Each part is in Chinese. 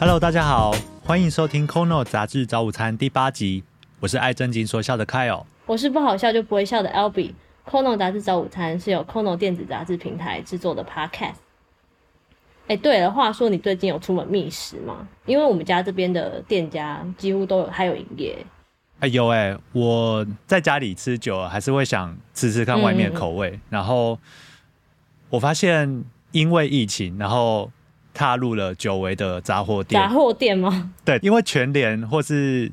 Hello，大家好，欢迎收听《Kono 杂志早午餐》第八集，我是爱正经说笑的 Kyle。我是不好笑就不会笑的 Albie。Kono 杂志早午餐是由 Kono 电子杂志平台制作的 Podcast。哎，对了，话说你最近有出门觅食吗？因为我们家这边的店家几乎都有还有营业。哎有哎，我在家里吃久了，还是会想吃吃看外面的口味。然后我发现，因为疫情，然后踏入了久违的杂货店。杂货店吗？对，因为全联或是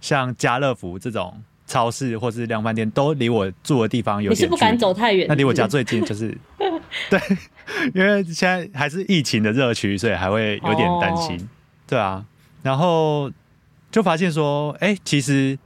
像家乐福这种超市或是量贩店，都离我住的地方有点。你是不敢走太远？那离我家最近就是 对，因为现在还是疫情的热区，所以还会有点担心。对啊，然后就发现说，哎，其实。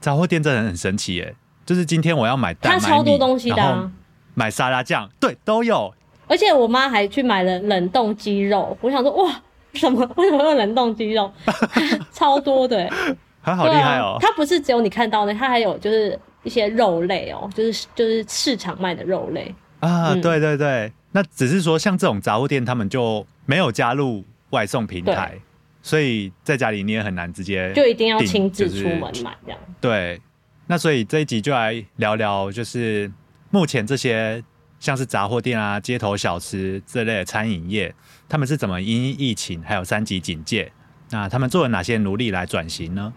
杂货店真的很神奇耶，就是今天我要买蛋，它超多东西的，买沙拉酱，对，都有。而且我妈还去买了冷冻鸡肉，我想说哇，什么？为什么有冷冻鸡肉？超多的，它好厉害哦。它不是只有你看到的，它还有就是一些肉类哦，就是就是市场卖的肉类啊。对对对，那只是说像这种杂货店，他们就没有加入外送平台。所以在家里你也很难直接就一定要亲自出门买这样。对，那所以这一集就来聊聊，就是目前这些像是杂货店啊、街头小吃这类的餐饮业，他们是怎么因疫情还有三级警戒，那他们做了哪些努力来转型呢？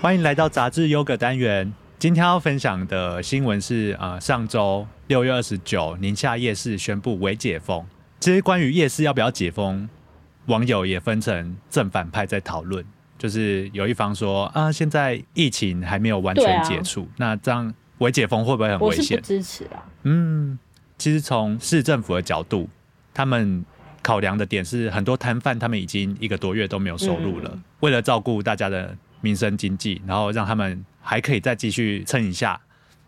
欢迎来到杂志优格单元，今天要分享的新闻是呃，上周六月二十九，宁夏夜市宣布微解封。其实关于夜市要不要解封，网友也分成正反派在讨论。就是有一方说啊，现在疫情还没有完全解除，那这样微解封会不会很危险？支持啊。嗯，其实从市政府的角度，他们考量的点是很多摊贩他们已经一个多月都没有收入了，为了照顾大家的民生经济，然后让他们还可以再继续撑一下。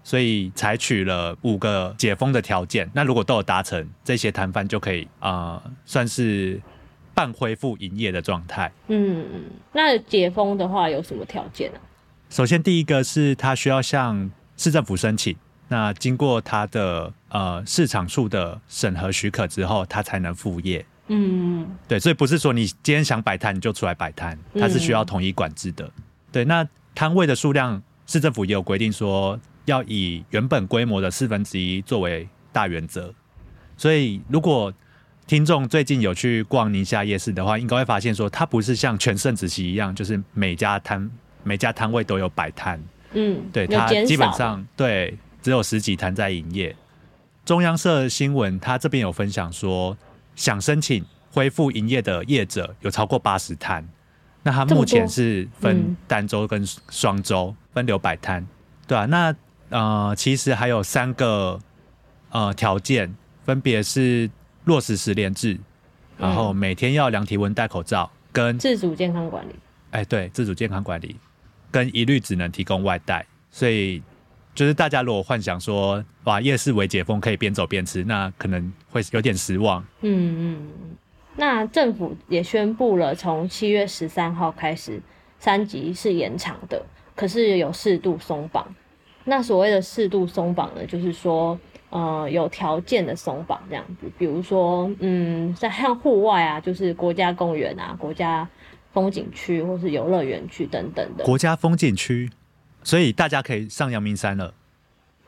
所以采取了五个解封的条件，那如果都有达成，这些摊贩就可以啊，算是半恢复营业的状态。嗯嗯，那解封的话有什么条件呢？首先，第一个是他需要向市政府申请，那经过他的呃市场处的审核许可之后，他才能复业。嗯，对，所以不是说你今天想摆摊你就出来摆摊，它是需要统一管制的。对，那摊位的数量，市政府也有规定说。要以原本规模的四分之一作为大原则，所以如果听众最近有去逛宁夏夜市的话，应该会发现说，它不是像全盛子期一样，就是每家摊每家摊位都有摆摊。嗯，对，它基本上对只有十几摊在营业。中央社新闻它这边有分享说，想申请恢复营业的业者有超过八十摊，那它目前是分单周跟双周分流摆摊，对啊，那呃，其实还有三个呃条件，分别是落实十连制，然后每天要量体温、戴口罩，跟自主健康管理。哎，对，自主健康管理，跟一律只能提供外带。所以，就是大家如果幻想说，哇，夜市为解封可以边走边吃，那可能会有点失望。嗯嗯。那政府也宣布了，从七月十三号开始，三级是延长的，可是有适度松绑。那所谓的适度松绑呢，就是说，呃，有条件的松绑这样子，比如说，嗯，在像户外啊，就是国家公园啊、国家风景区或是游乐园区等等的。国家风景区，所以大家可以上阳明山了。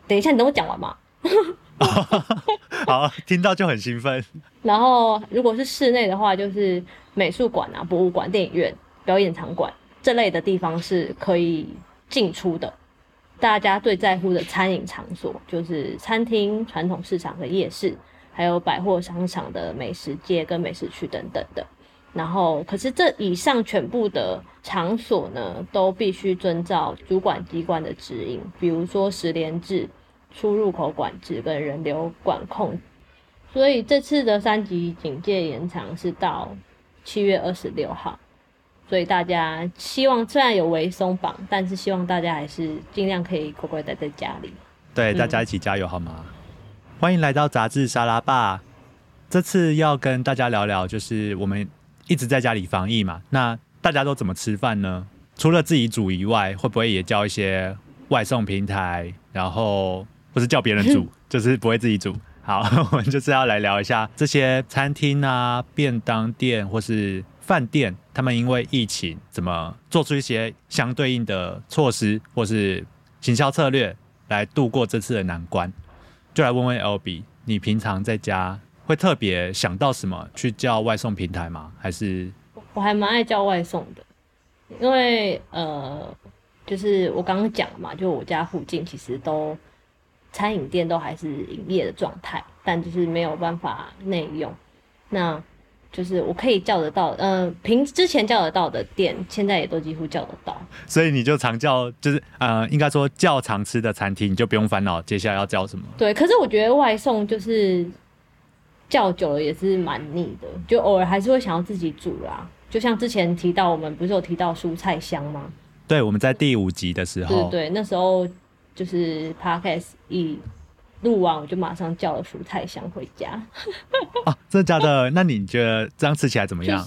等一下，你等我讲完嘛。好，听到就很兴奋。然后，如果是室内的话，就是美术馆啊、博物馆、电影院、表演场馆这类的地方是可以进出的。大家最在乎的餐饮场所，就是餐厅、传统市场和夜市，还有百货商场的美食街跟美食区等等的。然后，可是这以上全部的场所呢，都必须遵照主管机关的指引，比如说十连制、出入口管制跟人流管控。所以这次的三级警戒延长是到七月二十六号。所以大家希望虽然有微松绑，但是希望大家还是尽量可以乖乖待在家里。对，大家一起加油好吗？欢迎来到杂志沙拉吧。这次要跟大家聊聊，就是我们一直在家里防疫嘛，那大家都怎么吃饭呢？除了自己煮以外，会不会也叫一些外送平台，然后或是叫别人煮，就是不会自己煮？好，我们就是要来聊一下这些餐厅啊、便当店或是饭店，他们因为疫情怎么做出一些相对应的措施或是行销策略来度过这次的难关。就来问问 L B，你平常在家会特别想到什么去叫外送平台吗？还是我还蛮爱叫外送的，因为呃，就是我刚刚讲嘛，就我家附近其实都。餐饮店都还是营业的状态，但就是没有办法内用。那就是我可以叫得到，呃，平之前叫得到的店，现在也都几乎叫得到。所以你就常叫，就是呃，应该说较常吃的餐厅，你就不用烦恼接下来要叫什么。对，可是我觉得外送就是叫久了也是蛮腻的，就偶尔还是会想要自己煮啦。就像之前提到，我们不是有提到蔬菜香吗？对，我们在第五集的时候，对对，那时候。就是 podcast 一录完，我就马上叫了蔬菜箱回家。啊，真的假的？那你觉得这样吃起来怎么样？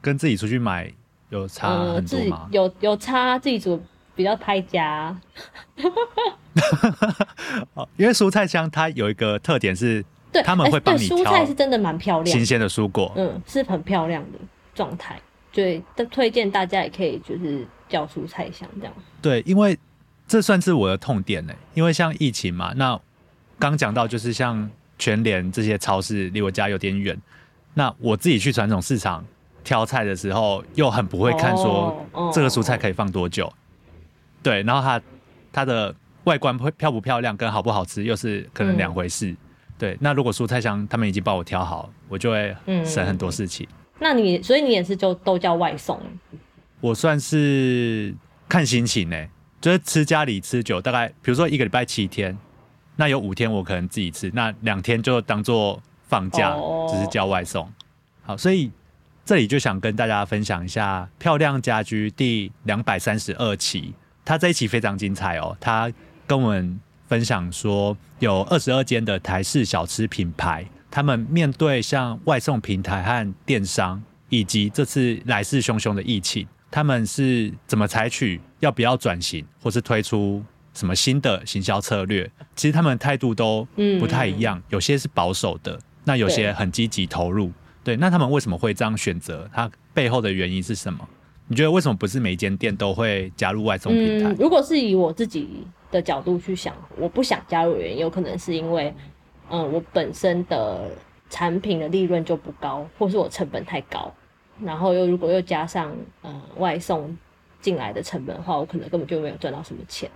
跟自己出去买有差很多吗？有有差，自己煮比较拍家。哦，因为蔬菜箱它有一个特点是，对，他们会帮你蔬菜是真的蛮漂亮，新鲜的蔬果，嗯，是很漂亮的状态。对，推荐大家也可以就是叫蔬菜箱这样。对，因为。这算是我的痛点呢，因为像疫情嘛，那刚讲到就是像全联这些超市离我家有点远，那我自己去传统市场挑菜的时候，又很不会看说这个蔬菜可以放多久，对，然后它它的外观会漂不漂亮跟好不好吃又是可能两回事，对，那如果蔬菜箱他们已经帮我挑好，我就会省很多事情。那你所以你也是就都叫外送？我算是看心情呢。就是吃家里吃久，大概比如说一个礼拜七天，那有五天我可能自己吃，那两天就当做放假，只是叫外送。好，所以这里就想跟大家分享一下《漂亮家居》第两百三十二期，它这一期非常精彩哦。它跟我们分享说，有二十二间的台式小吃品牌，他们面对像外送平台和电商，以及这次来势汹汹的疫情。他们是怎么采取要不要转型，或是推出什么新的行销策略？其实他们态度都不太一样，有些是保守的，那有些很积极投入。对，那他们为什么会这样选择？它背后的原因是什么？你觉得为什么不是每间店都会加入外送平台？如果是以我自己的角度去想，我不想加入原因，有可能是因为，嗯，我本身的产品的利润就不高，或是我成本太高。然后又如果又加上呃外送进来的成本的话，我可能根本就没有赚到什么钱。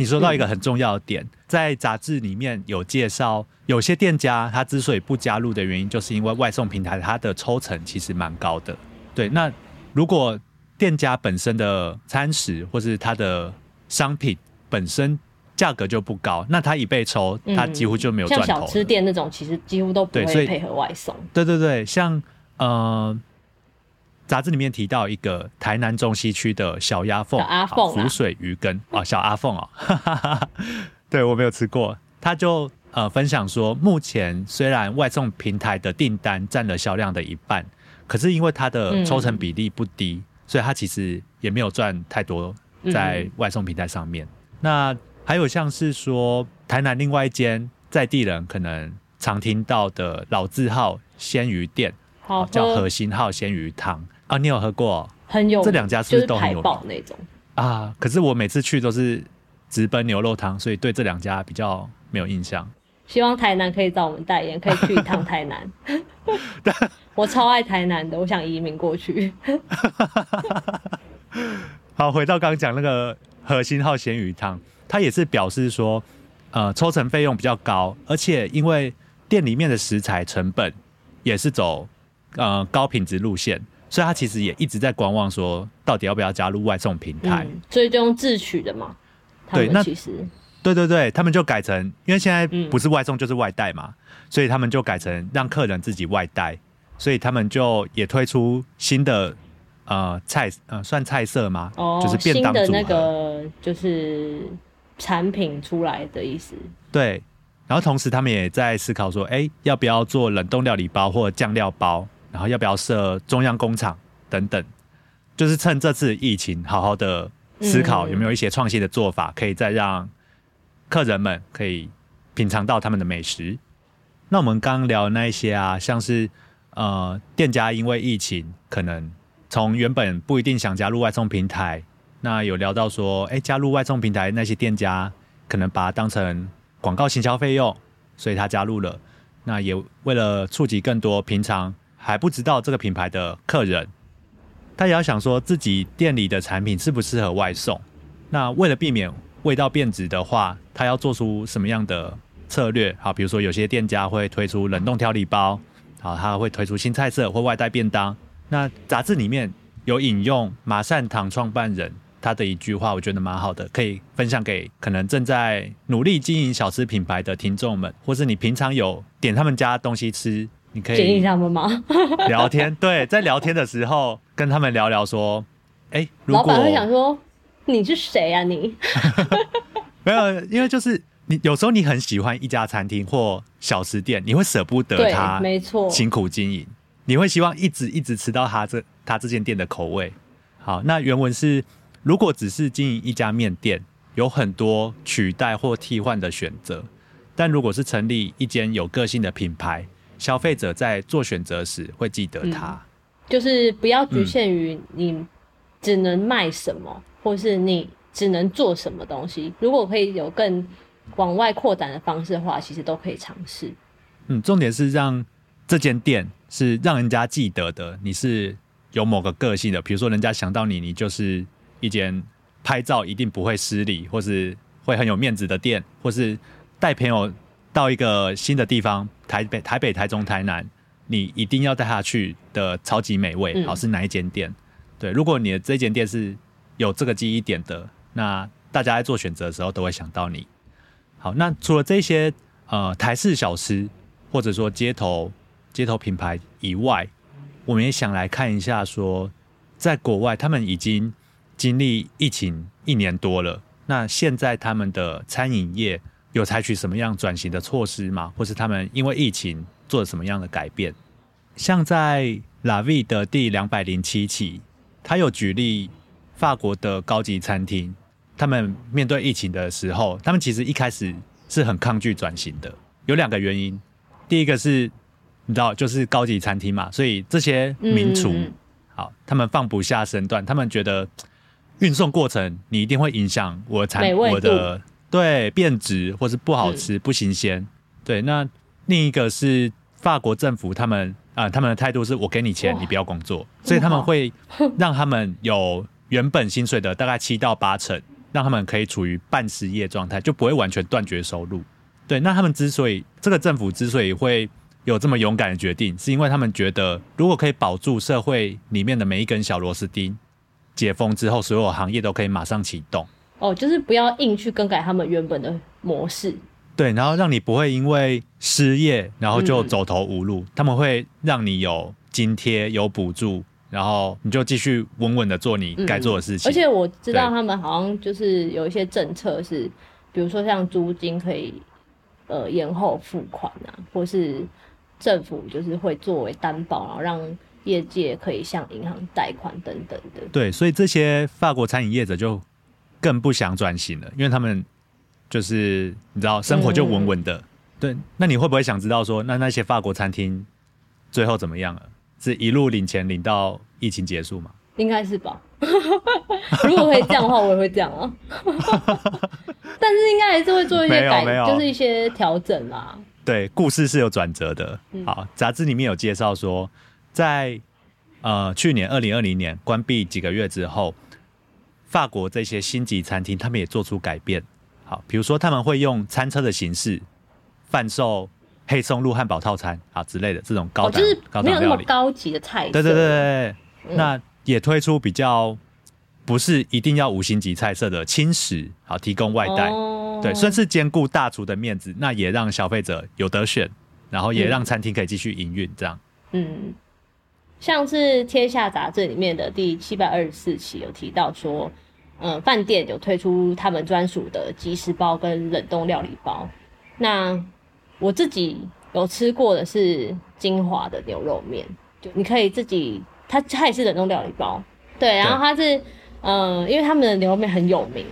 你说到一个很重要的点，在杂志里面有介绍，有些店家他之所以不加入的原因，就是因为外送平台它的抽成其实蛮高的。对，那如果店家本身的餐食或是它的商品本身价格就不高，那他一被抽，他几乎就没有赚头。像小吃店那种，其实几乎都不会配合外送。对对对，像呃。杂志里面提到一个台南中西区的小鸭凤，浮水鱼羹哦，小阿凤哦，对我没有吃过。他就呃分享说，目前虽然外送平台的订单占了销量的一半，可是因为它的抽成比例不低，所以它其实也没有赚太多在外送平台上面。那还有像是说，台南另外一间在地人可能常听到的老字号鲜鱼店，叫核心号鲜鱼汤。啊，你有喝过？很有，这两家是不是都很有那种啊？可是我每次去都是直奔牛肉汤，所以对这两家比较没有印象。希望台南可以找我们代言，可以去一趟台南。我超爱台南的，我想移民过去。好，回到刚刚讲那个核心号咸鱼汤，它也是表示说，呃，抽成费用比较高，而且因为店里面的食材成本也是走呃高品质路线。所以他其实也一直在观望，说到底要不要加入外送平台。所以就用自取的嘛。对，那其实对对对，他们就改成，因为现在不是外送就是外带嘛，所以他们就改成让客人自己外带。所以他们就也推出新的呃菜呃算菜色吗？哦，就是便当的那个就是产品出来的意思。对，然后同时他们也在思考说，哎，要不要做冷冻料理包或酱料包？然后要不要设中央工厂等等，就是趁这次疫情，好好的思考有没有一些创新的做法，可以再让客人们可以品尝到他们的美食。那我们刚聊那一些啊，像是呃店家因为疫情，可能从原本不一定想加入外送平台，那有聊到说，哎，加入外送平台那些店家可能把它当成广告行销费用，所以他加入了。那也为了触及更多平常还不知道这个品牌的客人，他也要想说自己店里的产品适不适合外送。那为了避免味道变质的话，他要做出什么样的策略？好，比如说有些店家会推出冷冻调理包，好，他会推出新菜色或外带便当。那杂志里面有引用马善堂创办人。他的一句话，我觉得蛮好的，可以分享给可能正在努力经营小吃品牌的听众们，或是你平常有点他们家东西吃，你可以建议他们吗？聊天，对，在聊天的时候跟他们聊聊说，哎，老板会想说你是谁啊？你 没有，因为就是你有时候你很喜欢一家餐厅或小吃店，你会舍不得它，没错，辛苦经营，你会希望一直一直吃到他这他这间店的口味。好，那原文是。如果只是经营一家面店，有很多取代或替换的选择；但如果是成立一间有个性的品牌，消费者在做选择时会记得它。就是不要局限于你只能卖什么，或是你只能做什么东西。如果可以有更往外扩展的方式的话，其实都可以尝试。嗯，重点是让这间店是让人家记得的，你是有某个个性的。比如说，人家想到你，你就是。一间拍照一定不会失礼，或是会很有面子的店，或是带朋友到一个新的地方，台北、台北、台中、台南，你一定要带他去的超级美味，好是哪一间店？对，如果你的这间店是有这个记忆点的，那大家在做选择的时候都会想到你。好，那除了这些呃台式小吃，或者说街头街头品牌以外，我们也想来看一下，说在国外他们已经。经历疫情一年多了，那现在他们的餐饮业有采取什么样转型的措施吗？或是他们因为疫情做了什么样的改变？像在 La V 的第两百零七期，他有举例法国的高级餐厅，他们面对疫情的时候，他们其实一开始是很抗拒转型的，有两个原因。第一个是，你知道，就是高级餐厅嘛，所以这些名厨，好，他们放不下身段，他们觉得。运送过程，你一定会影响我的产我的对变质，或是不好吃、不新鲜。对，那另一个是法国政府，他们啊，他们的态度是我给你钱，你不要工作，所以他们会让他们有原本薪水的大概七到八成，让他们可以处于半失业状态，就不会完全断绝收入。对，那他们之所以这个政府之所以会有这么勇敢的决定，是因为他们觉得如果可以保住社会里面的每一根小螺丝钉。解封之后，所有行业都可以马上启动。哦，就是不要硬去更改他们原本的模式。对，然后让你不会因为失业，然后就走投无路。他们会让你有津贴、有补助，然后你就继续稳稳的做你该做的事情。而且我知道他们好像就是有一些政策是，比如说像租金可以呃延后付款啊，或是政府就是会作为担保，然后让。业界可以向银行贷款等等的，对，所以这些法国餐饮业者就更不想转型了，因为他们就是你知道生活就稳稳的。对，那你会不会想知道说，那那些法国餐厅最后怎么样了？是一路领钱领到疫情结束吗？应该是吧。如果可以这样的话，我也会这样啊。但是应该还是会做一些改，就是一些调整啦。对，故事是有转折的。好，杂志里面有介绍说。在呃去年二零二零年关闭几个月之后，法国这些星级餐厅他们也做出改变。好，比如说他们会用餐车的形式贩售黑松露汉堡套餐啊之类的这种高档、高档料理、高级的菜。对对对对，那也推出比较不是一定要五星级菜色的轻食，好提供外带。对，算是兼顾大厨的面子，那也让消费者有得选，然后也让餐厅可以继续营运这样。嗯。像是《天下》杂志里面的第七百二十四期有提到说，嗯，饭店有推出他们专属的即食包跟冷冻料理包。那我自己有吃过的是金华的牛肉面，就你可以自己，它它也是冷冻料理包，对，然后它是，嗯，因为他们的牛肉面很有名。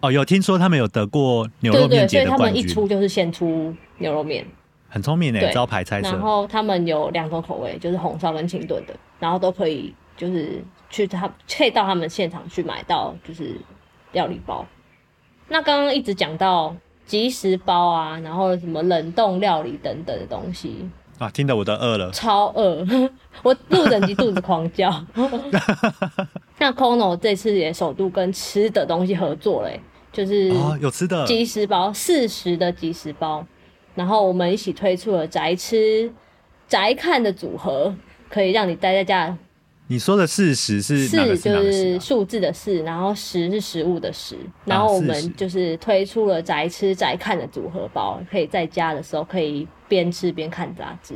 哦，有听说他们有得过牛肉面节的冠军，所以他们一出就是先出牛肉面。很聪明诶，招牌菜色。然后他们有两种口味，就是红烧跟清炖的，然后都可以就是去他可以到他们现场去买到就是料理包。那刚刚一直讲到即食包啊，然后什么冷冻料理等等的东西啊，听得我都饿了，超饿，我录整集肚子狂叫。那 Kono 这次也首度跟吃的东西合作嘞，就是有吃的即食包，四十的即食包，然后我们一起推出了宅吃宅看的组合，可以让你待在家。你说的四十是四就是数字的四，然后十是食物的十，然后我们就是推出了宅吃宅看的组合包，可以在家的时候可以边吃边看杂志，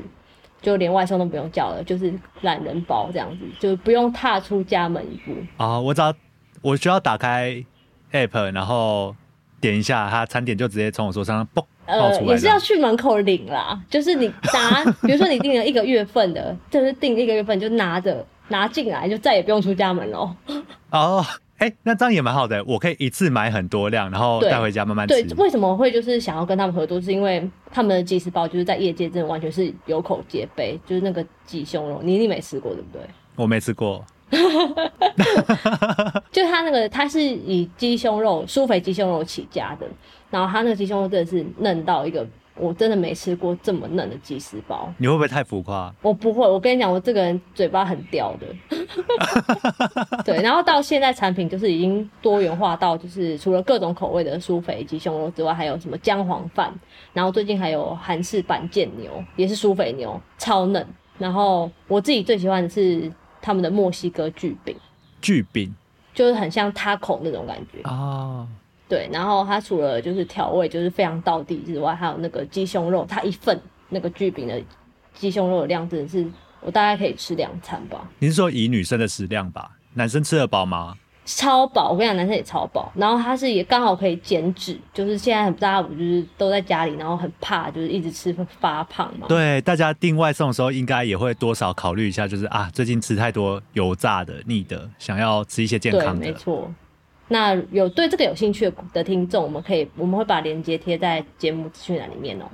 就连外送都不用叫了，就是懒人包这样子，就不用踏出家门一步啊。我只要我需要打开 app，然后点一下他餐点，就直接从我桌上嘣呃，也是要去门口领啦，就是你拿，比如说你订了一个月份的，就是订一个月份就拿着。拿进来就再也不用出家门喽。哦，哎，那这样也蛮好的，我可以一次买很多量，然后带回家慢慢吃。对，为什么会就是想要跟他们合作？是因为他们的鸡翅包就是在业界真的完全是有口皆碑，就是那个鸡胸肉，你一定没吃过对不对？我没吃过。就他那个，他是以鸡胸肉、酥肥鸡胸肉起家的，然后他那个鸡胸肉真的是嫩到一个。我真的没吃过这么嫩的鸡丝包，你会不会太浮夸？我不会，我跟你讲，我这个人嘴巴很刁的。对，然后到现在产品就是已经多元化到，就是除了各种口味的酥肥鸡胸肉之外，还有什么姜黄饭，然后最近还有韩式板腱牛，也是酥肥牛，超嫩。然后我自己最喜欢的是他们的墨西哥巨饼，巨饼就是很像 taco 那种感觉啊。对，然后它除了就是调味就是非常到地之外，还有那个鸡胸肉，它一份那个巨饼的鸡胸肉的量真的是我大概可以吃两餐吧。你是说以女生的食量吧？男生吃得饱吗？超饱，我跟你讲，男生也超饱。然后它是也刚好可以减脂，就是现在很大家不就是都在家里，然后很怕就是一直吃发胖嘛。对，大家订外送的时候应该也会多少考虑一下，就是啊，最近吃太多油炸的、腻的，想要吃一些健康的。没错。那有对这个有兴趣的听众，我们可以我们会把链接贴在节目资讯栏里面哦。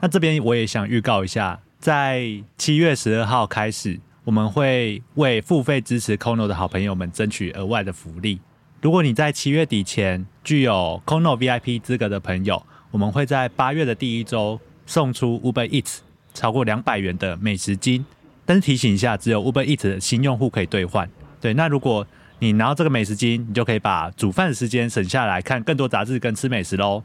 那这边我也想预告一下，在七月十二号开始，我们会为付费支持 Kono 的好朋友们争取额外的福利。如果你在七月底前具有 Kono VIP 资格的朋友，我们会在八月的第一周送出 Uber Eats 超过两百元的美食金。但是提醒一下，只有 Uber Eats 的新用户可以兑换。对，那如果你拿到这个美食金，你就可以把煮饭的时间省下来看更多杂志跟吃美食喽。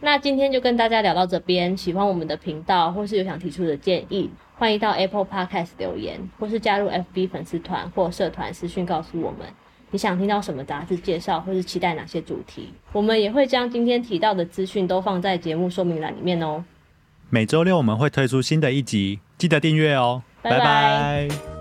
那今天就跟大家聊到这边，喜欢我们的频道或是有想提出的建议，欢迎到 Apple Podcast 留言，或是加入 FB 粉丝团或社团私讯告诉我们你想听到什么杂志介绍，或是期待哪些主题。我们也会将今天提到的资讯都放在节目说明栏里面哦。每周六我们会推出新的一集，记得订阅哦。拜拜。